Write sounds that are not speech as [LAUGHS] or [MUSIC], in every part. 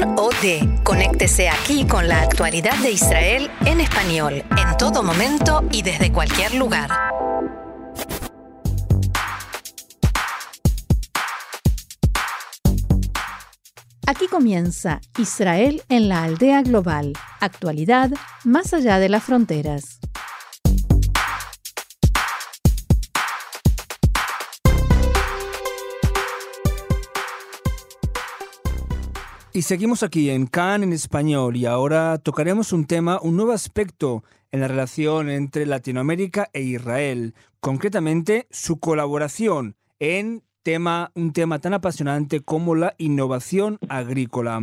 Pan o D. Conéctese aquí con la actualidad de Israel en español, en todo momento y desde cualquier lugar. Aquí comienza Israel en la aldea global, actualidad más allá de las fronteras. Y seguimos aquí en CAN en español y ahora tocaremos un tema, un nuevo aspecto en la relación entre Latinoamérica e Israel, concretamente su colaboración en tema, un tema tan apasionante como la innovación agrícola.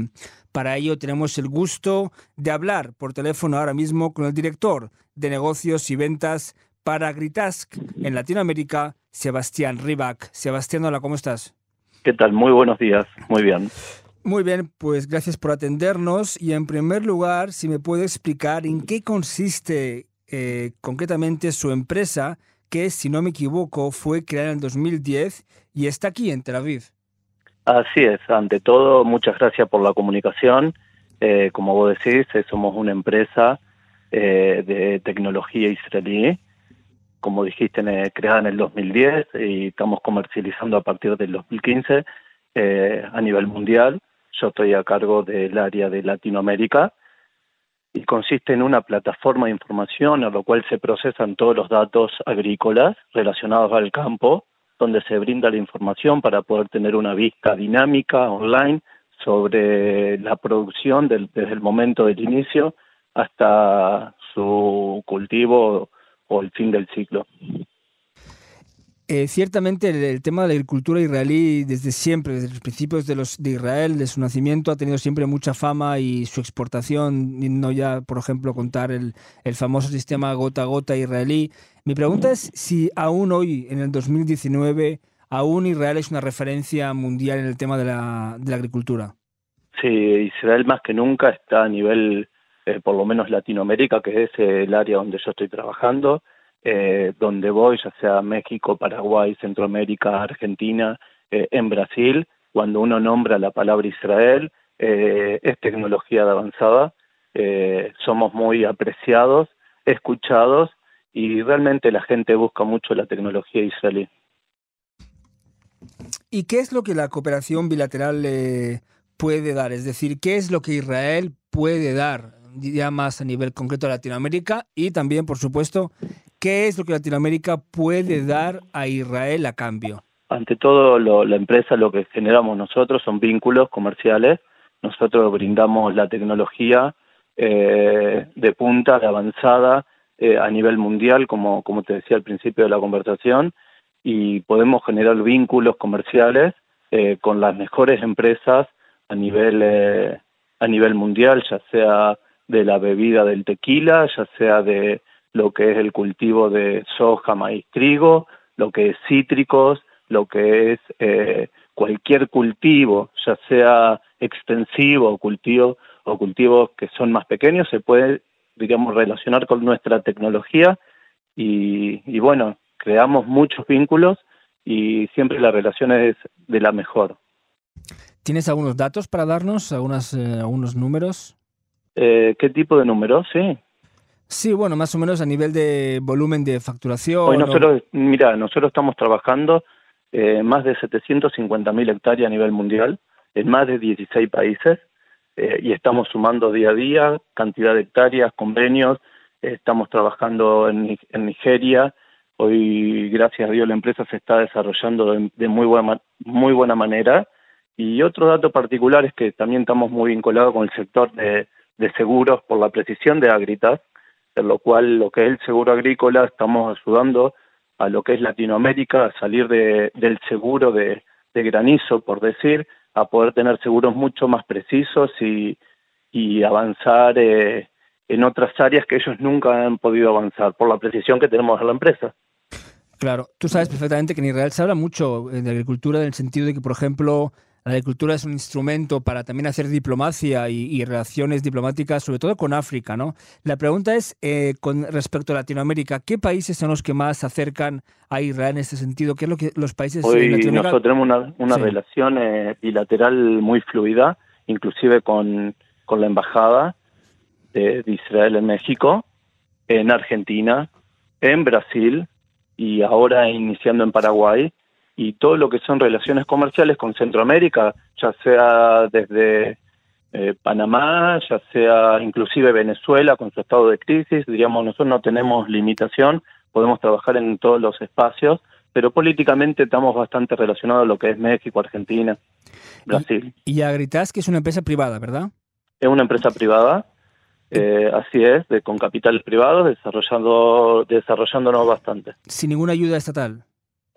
Para ello tenemos el gusto de hablar por teléfono ahora mismo con el director de negocios y ventas para Agritask en Latinoamérica, Sebastián Ribac. Sebastián, hola, ¿cómo estás? ¿Qué tal? Muy buenos días, muy bien. Muy bien, pues gracias por atendernos y en primer lugar, si me puede explicar en qué consiste eh, concretamente su empresa, que si no me equivoco fue creada en 2010 y está aquí en Tel Aviv. Así es, ante todo, muchas gracias por la comunicación. Eh, como vos decís, eh, somos una empresa de tecnología israelí, como dijiste, creada en el 2010 y estamos comercializando a partir del 2015 a nivel mundial yo estoy a cargo del área de Latinoamérica y consiste en una plataforma de información a lo cual se procesan todos los datos agrícolas relacionados al campo, donde se brinda la información para poder tener una vista dinámica online sobre la producción desde el momento del inicio hasta su cultivo o el fin del ciclo. Eh, ciertamente el, tema de la agricultura israelí desde siempre, desde los principios de, los, de Israel, de su nacimiento, ha tenido siempre mucha fama y su exportación, no ya, por ejemplo, contar el, el famoso sistema gota a gota israelí. Mi pregunta es si aún hoy, en el 2019, aún Israel es una referencia mundial en el tema de la, de la agricultura. Sí, Israel más que nunca está a nivel, eh, por lo menos Latinoamérica, que es el área donde yo estoy trabajando eh, donde voy, ya sea México, Paraguay, Centroamérica, Argentina, eh, en Brasil, cuando uno nombra la palabra Israel, eh, es tecnología de avanzada, somos muy apreciados, escuchados y realmente la gente busca mucho la tecnología israelí. ¿Y qué es lo que la cooperación bilateral puede dar? Es decir, ¿qué es lo que Israel puede dar ya más a nivel concreto a Latinoamérica y también, por supuesto, ¿Qué es lo que Latinoamérica puede dar a Israel a cambio? Ante todo, la empresa lo que generamos nosotros son vínculos comerciales. Nosotros brindamos la tecnología eh, de punta, de avanzada eh, a nivel mundial, como, como te decía al principio de la conversación, y podemos generar vínculos comerciales eh, con las mejores empresas a nivel, a nivel mundial, ya sea de la bebida del tequila, ya sea de lo que es el cultivo de soja, maíz, trigo, lo que es cítricos, lo que es eh, cualquier cultivo, ya sea extensivo o cultivo o cultivos que son más pequeños, se puede, digamos, relacionar con nuestra tecnología y, y bueno, creamos muchos vínculos y siempre la relación es de la mejor. ¿Tienes algunos datos para darnos, algunas, eh, algunos números? Eh, ¿Qué tipo de números? Sí. Sí, bueno, más o menos a nivel de volumen de facturación. Hoy nosotros, mira, nosotros estamos trabajando eh, más de 750.000 hectáreas a nivel mundial en más de 16 países eh, y estamos sumando día a día cantidad de hectáreas, convenios. estamos trabajando en, Nigeria. Hoy, gracias a Dios, la empresa se está desarrollando de, muy, buena, muy buena manera. Y otro dato particular es que también estamos muy vinculados con el sector de, de seguros por la precisión de Agritas en lo cual lo que es el seguro agrícola estamos ayudando a lo que es Latinoamérica a salir de, del seguro de, granizo, por decir, a poder tener seguros mucho más precisos y, y avanzar eh, en otras áreas que ellos nunca han podido avanzar por la precisión que tenemos en la empresa. Claro, tú sabes perfectamente que en Israel se habla mucho de agricultura en el sentido de que, por ejemplo, la agricultura es un instrumento para también hacer diplomacia y, relaciones diplomáticas, sobre todo con África, ¿no? La pregunta es, eh, con respecto a Latinoamérica, ¿qué países son los que más se acercan a Israel en este sentido? ¿Qué es lo que los países Hoy nosotros tenemos una, relación eh, bilateral muy fluida, inclusive con, con la embajada de, Israel en México, en Argentina, en Brasil y ahora iniciando en Paraguay y todo lo que son relaciones comerciales con Centroamérica, ya sea desde eh, Panamá, ya sea inclusive Venezuela con su estado de crisis, diríamos, nosotros no tenemos limitación, podemos trabajar en todos los espacios, pero políticamente estamos bastante relacionados a lo que es México, Argentina, Brasil. Y, y Agritas, que es una empresa privada, ¿verdad? Es una empresa privada, eh, así es, de, con capitales privados, desarrollando, desarrollándonos bastante. Sin ninguna ayuda estatal.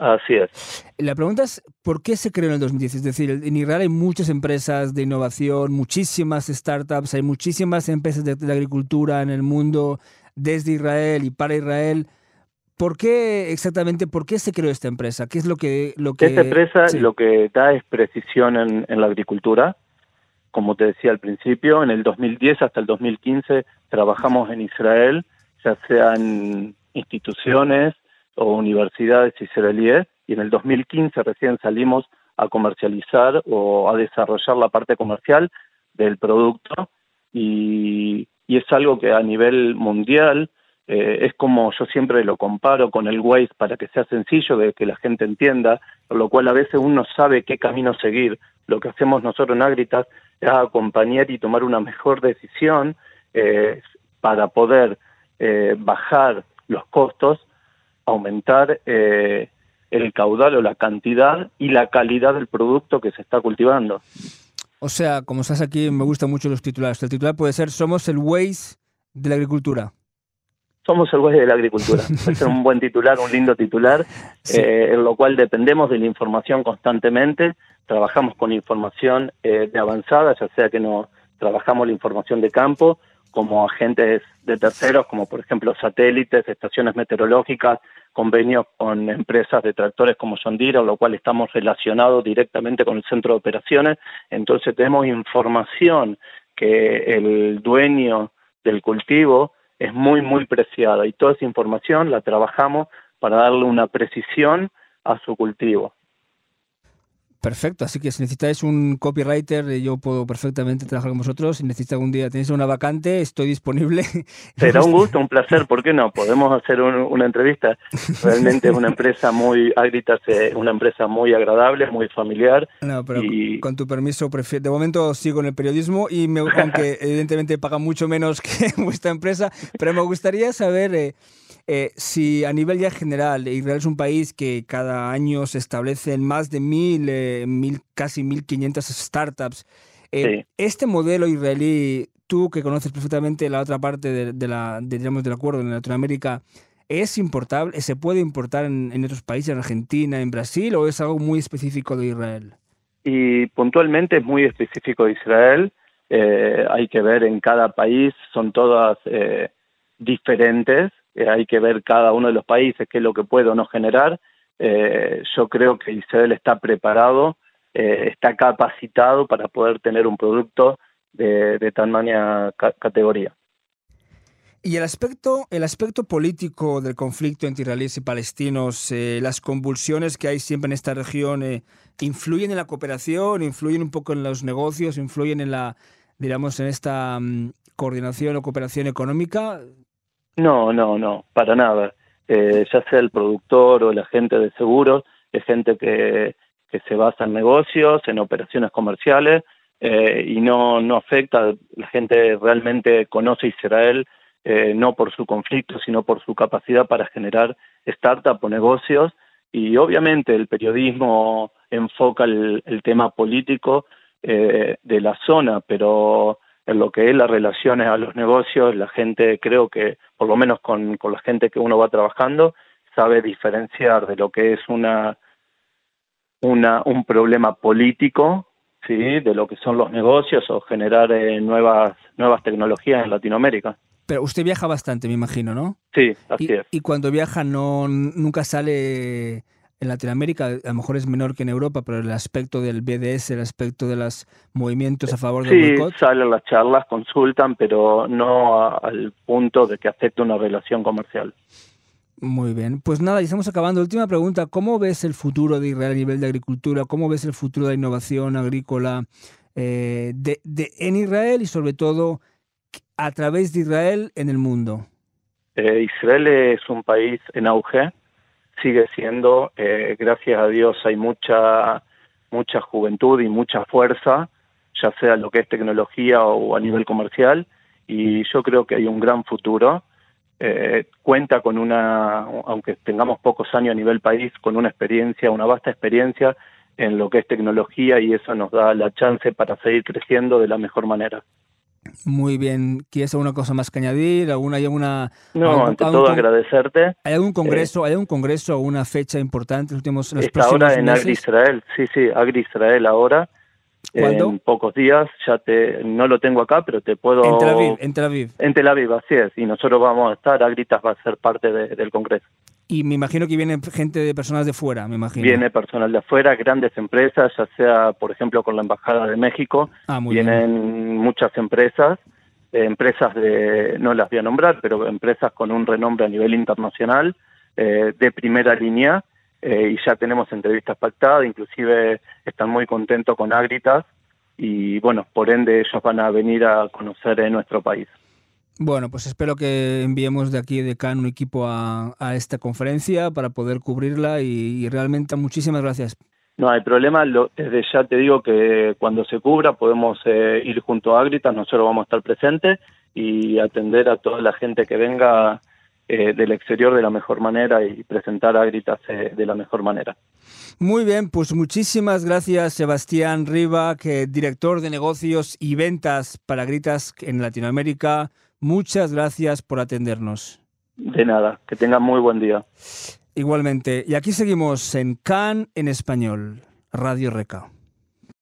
Así es. La pregunta es, ¿por qué se creó en el 2010? Es decir, en Israel hay muchas empresas de innovación, muchísimas startups, hay muchísimas empresas de, agricultura en el mundo, desde Israel y para Israel. ¿Por qué exactamente, por qué se creó esta empresa? ¿Qué es lo que... Lo que esta empresa lo que da es precisión en, en la agricultura, como te decía al principio, en el 2010 hasta el 2015 trabajamos en Israel, ya sean instituciones o universidades israelíes, y en el 2015 recién salimos a comercializar o a desarrollar la parte comercial del producto y, es algo que a nivel mundial eh, es como yo siempre lo comparo con el Waze para que sea sencillo de que la gente entienda, por lo cual a veces uno sabe qué camino seguir. Lo que hacemos nosotros en Agritas acompañar y tomar una mejor decisión eh, para poder eh, bajar los costos, aumentar eh, el caudal o la cantidad y la calidad del producto que se está cultivando. O sea, como estás aquí, me gustan mucho los titulares. El titular puede ser Somos el Waze de la agricultura. Somos el Waze de la agricultura. [LAUGHS] es un buen titular, un lindo titular, en lo cual dependemos de la información constantemente trabajamos con información eh, de avanzada, ya sea que no trabajamos la información de campo, como agentes de terceros, como por ejemplo satélites, estaciones meteorológicas, convenios con empresas de tractores como John Deere, lo cual estamos relacionados directamente con el centro de operaciones. Entonces tenemos información que el dueño del cultivo es muy, muy preciada y toda esa información la trabajamos para darle una precisión a su cultivo. Perfecto, así que si necesitáis un copywriter, eh, yo puedo perfectamente trabajar con vosotros. Si necesitáis algún día, tenéis una vacante, estoy disponible. [LAUGHS] Será un gusto, un placer, ¿por qué no? Podemos hacer una entrevista. [LAUGHS] Realmente es una empresa muy, Agritas una empresa muy agradable, muy familiar. No, pero con tu permiso, de momento sigo en el periodismo y me, aunque [LAUGHS] evidentemente paga mucho menos que vuestra empresa, pero me gustaría saber... Eh, eh, si a nivel ya general, Israel es un país que cada año se establecen más de mil, eh, mil casi 1.500 startups, eh, este modelo israelí, tú que conoces perfectamente la otra parte de, la, digamos, del acuerdo en Latinoamérica, ¿es importable, se puede importar en, en, otros países, en Argentina, en Brasil, o es algo muy específico de Israel? Y puntualmente es muy específico de Israel. hay que ver en cada país, son todas diferentes eh, hay que ver cada uno de los países qué es lo que puede o no generar. Eh, yo creo que Israel está preparado, eh, está capacitado para poder tener un producto de, de tamaña categoría. Y el aspecto, el aspecto político del conflicto entre israelíes y palestinos, las convulsiones que hay siempre en esta región, ¿influyen en la cooperación, influyen un poco en los negocios, influyen en la, digamos, en esta mm, coordinación o cooperación económica? No, no, no, para nada. Eh, ya sea el productor o el agente de seguros, es gente que, que se basa en negocios, en operaciones comerciales eh, y no, no afecta. La gente realmente conoce Israel eh, no por su conflicto, sino por su capacidad para generar startups o negocios. Y obviamente el periodismo enfoca el, el tema político eh, de la zona, pero en lo que es las relaciones a los negocios, la gente creo que, por lo menos con, con la gente que uno va trabajando, sabe diferenciar de lo que es una, una un problema político, sí, de lo que son los negocios o generar eh, nuevas nuevas tecnologías en Latinoamérica. Pero usted viaja bastante, me imagino, ¿no? Sí, así es. Y cuando viaja no nunca sale en Latinoamérica a lo mejor es menor que en Europa, pero el aspecto del BDS, el aspecto de los movimientos a favor del boicot. Sí, salen las charlas, consultan, pero no al punto de que afecte una relación comercial. Muy bien. Pues nada, y estamos acabando. Última pregunta. ¿Cómo ves el futuro de Israel a nivel de agricultura? ¿Cómo ves el futuro de la innovación agrícola eh, de, de, en Israel y sobre todo a través de Israel en el mundo? Eh, Israel es un país en auge, sigue siendo, eh, gracias a Dios hay mucha, mucha juventud y mucha fuerza, ya sea lo que es tecnología o a nivel comercial, y yo creo que hay un gran futuro. Eh, cuenta con una, aunque tengamos pocos años a nivel país, con una experiencia, una vasta experiencia en lo que es tecnología y eso nos da la chance para seguir creciendo de la mejor manera. Muy bien. ¿Quieres alguna cosa más que añadir? ¿Alguna, hay alguna, no, algún, ante todo agradecerte. ¿Hay algún congreso, eh, hay algún congreso o una fecha importante en los últimos los Está ahora en Agri Israel, sí, sí, Agri Israel ahora. ¿Cuándo? En pocos días, ya te, no lo tengo acá, pero te puedo... En Tel Aviv, en Tel Aviv. En Tel Aviv, así es, y nosotros vamos a estar, Agritas va a ser parte de, del congreso. Y me imagino que viene gente de personas de fuera, me imagino. Viene personal de afuera, grandes empresas, ya sea, por ejemplo, con la Embajada de México, ah, muy vienen bien. muchas empresas, eh, empresas de, no las voy a nombrar, pero empresas con un renombre a nivel internacional, eh, de primera línea, eh, y ya tenemos entrevistas pactadas, inclusive están muy contentos con Agritas, y bueno, por ende ellos van a venir a conocer en nuestro país. Bueno, pues espero que enviemos de aquí de CAN un equipo a, a esta conferencia para poder cubrirla y, y, realmente muchísimas gracias. No hay problema, lo, desde ya te digo que cuando se cubra podemos eh, ir junto a Agritas, nosotros vamos a estar presentes y atender a toda la gente que venga eh, del exterior de la mejor manera y presentar a Agritas eh, de la mejor manera. Muy bien, pues muchísimas gracias Sebastián Riva, que director de negocios y ventas para Agritas en Latinoamérica. Muchas gracias por atendernos. De nada, que tengan muy buen día. Igualmente. Y aquí seguimos en CAN en español, Radio Reca.